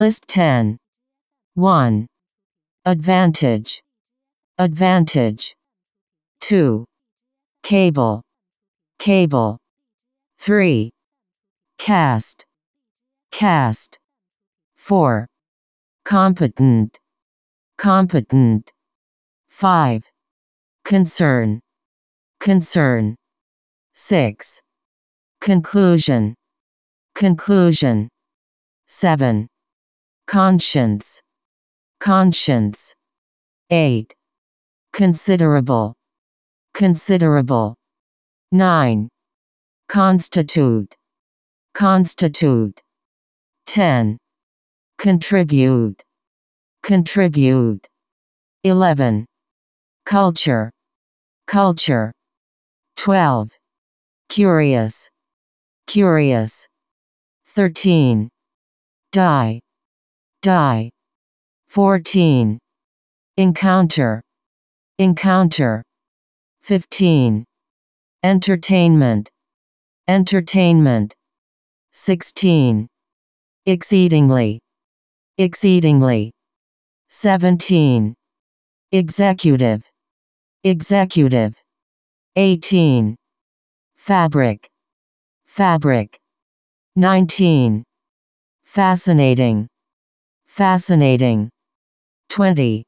List 10. 1. Advantage. Advantage. 2. Cable. Cable. 3. Cast. Cast. 4. Competent. Competent. 5. Concern. Concern. 6. Conclusion. Conclusion. 7. Conscience. Conscience. 8. Considerable. Considerable. 9. Constitute. Constitute. 10. Contribute. Contribute. 11. Culture. Culture. 12. Curious. Curious. 13. Die. Die. 14. Encounter. Encounter. 15. Entertainment. Entertainment. 16. Exceedingly. Exceedingly. 17. Executive. Executive. 18. Fabric. Fabric. 19. Fascinating. Fascinating. 20.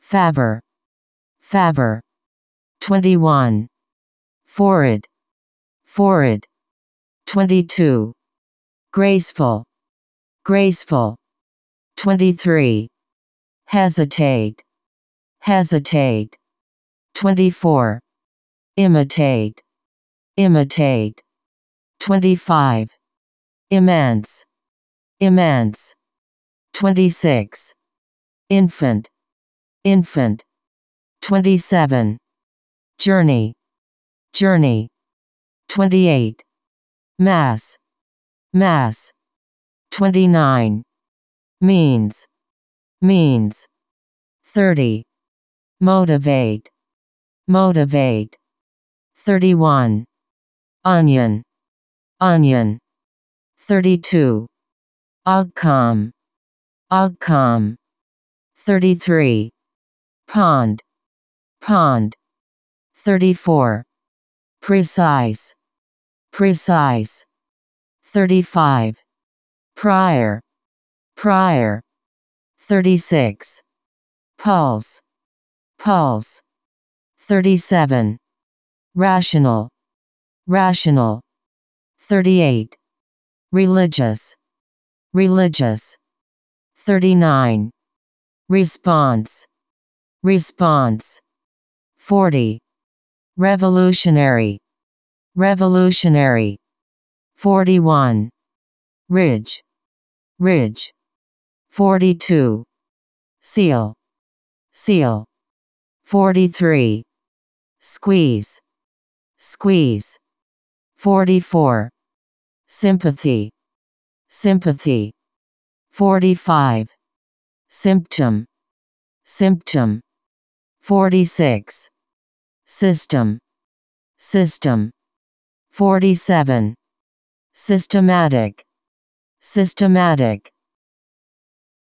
Favor. Favor. 21. Forward. Forward. 22. Graceful. Graceful. 23. Hesitate. Hesitate. 24. Imitate. Imitate. 25. Immense. Immense. 26. Infant. Infant. 27. Journey. Journey. 28. Mass. Mass. 29. Means. Means. 30. Motivate. Motivate. 31. Onion. Onion. 32. Outcome. Outcome. 33. Pond. Pond. 34. Precise. Precise. 35. Prior. Prior. 36. Pulse. Pulse. 37. Rational. Rational. 38. Religious. Religious. 39. Response. Response. 40. Revolutionary. Revolutionary. 41. Ridge. Ridge. 42. Seal. Seal. 43. Squeeze. Squeeze. 44. Sympathy. Sympathy. 45. Symptom. Symptom. 46. System. System. 47. Systematic. Systematic.